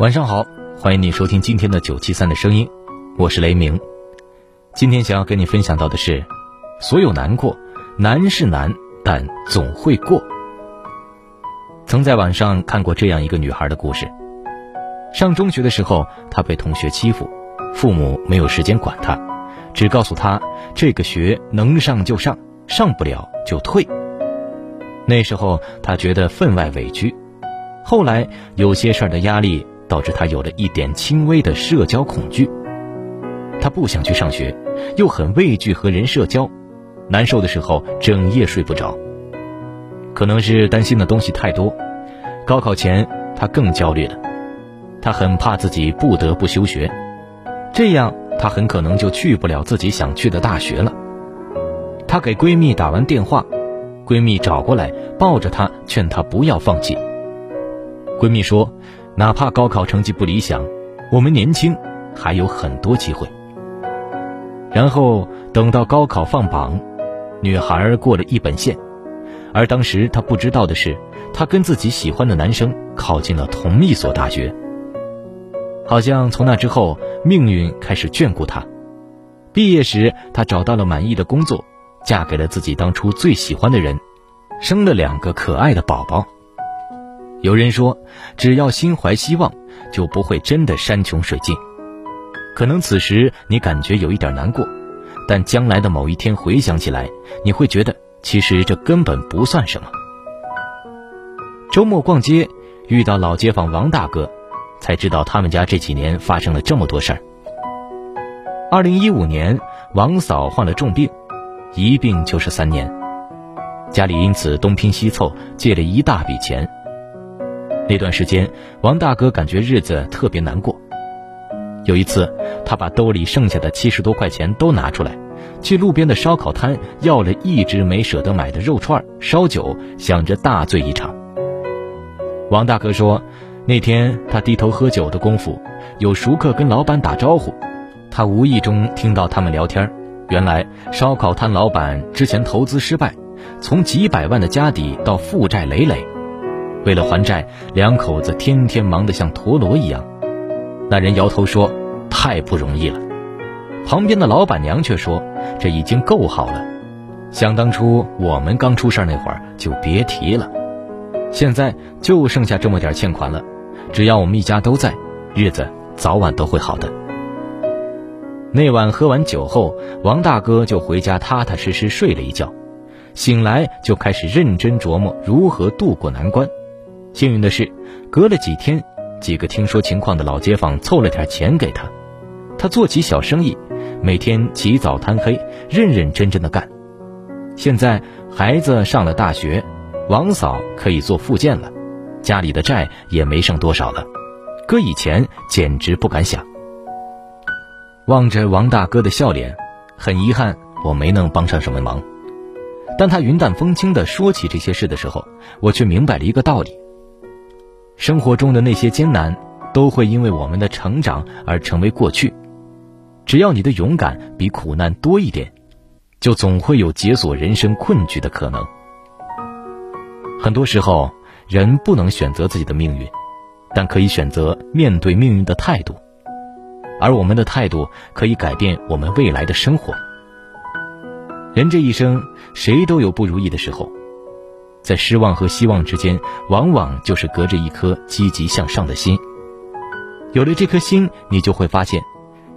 晚上好，欢迎你收听今天的九七三的声音，我是雷鸣。今天想要跟你分享到的是，所有难过，难是难，但总会过。曾在网上看过这样一个女孩的故事。上中学的时候，她被同学欺负，父母没有时间管她，只告诉她这个学能上就上，上不了就退。那时候她觉得分外委屈。后来有些事儿的压力。导致他有了一点轻微的社交恐惧，他不想去上学，又很畏惧和人社交，难受的时候整夜睡不着。可能是担心的东西太多，高考前他更焦虑了，他很怕自己不得不休学，这样他很可能就去不了自己想去的大学了。她给闺蜜打完电话，闺蜜找过来抱着她，劝她不要放弃。闺蜜说。哪怕高考成绩不理想，我们年轻，还有很多机会。然后等到高考放榜，女孩过了一本线，而当时她不知道的是，她跟自己喜欢的男生考进了同一所大学。好像从那之后，命运开始眷顾她。毕业时，她找到了满意的工作，嫁给了自己当初最喜欢的人，生了两个可爱的宝宝。有人说，只要心怀希望，就不会真的山穷水尽。可能此时你感觉有一点难过，但将来的某一天回想起来，你会觉得其实这根本不算什么。周末逛街，遇到老街坊王大哥，才知道他们家这几年发生了这么多事儿。二零一五年，王嫂患了重病，一病就是三年，家里因此东拼西凑借了一大笔钱。那段时间，王大哥感觉日子特别难过。有一次，他把兜里剩下的七十多块钱都拿出来，去路边的烧烤摊要了一直没舍得买的肉串、烧酒，想着大醉一场。王大哥说，那天他低头喝酒的功夫，有熟客跟老板打招呼，他无意中听到他们聊天。原来，烧烤摊老板之前投资失败，从几百万的家底到负债累累。为了还债，两口子天天忙得像陀螺一样。那人摇头说：“太不容易了。”旁边的老板娘却说：“这已经够好了。想当初我们刚出事那会儿，就别提了。现在就剩下这么点欠款了，只要我们一家都在，日子早晚都会好的。”那晚喝完酒后，王大哥就回家踏踏实实睡了一觉，醒来就开始认真琢磨如何渡过难关。幸运的是，隔了几天，几个听说情况的老街坊凑了点钱给他，他做起小生意，每天起早贪黑，认认真真的干。现在孩子上了大学，王嫂可以做复健了，家里的债也没剩多少了，搁以前简直不敢想。望着王大哥的笑脸，很遗憾我没能帮上什么忙，但他云淡风轻地说起这些事的时候，我却明白了一个道理。生活中的那些艰难，都会因为我们的成长而成为过去。只要你的勇敢比苦难多一点，就总会有解锁人生困局的可能。很多时候，人不能选择自己的命运，但可以选择面对命运的态度。而我们的态度，可以改变我们未来的生活。人这一生，谁都有不如意的时候。在失望和希望之间，往往就是隔着一颗积极向上的心。有了这颗心，你就会发现，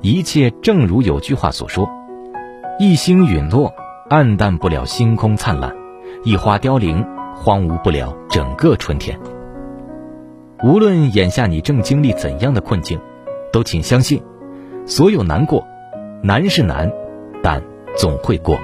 一切正如有句话所说：“一星陨落，暗淡不了星空灿烂；一花凋零，荒芜不了整个春天。无论眼下你正经历怎样的困境，都请相信，所有难过，难是难，但总会过。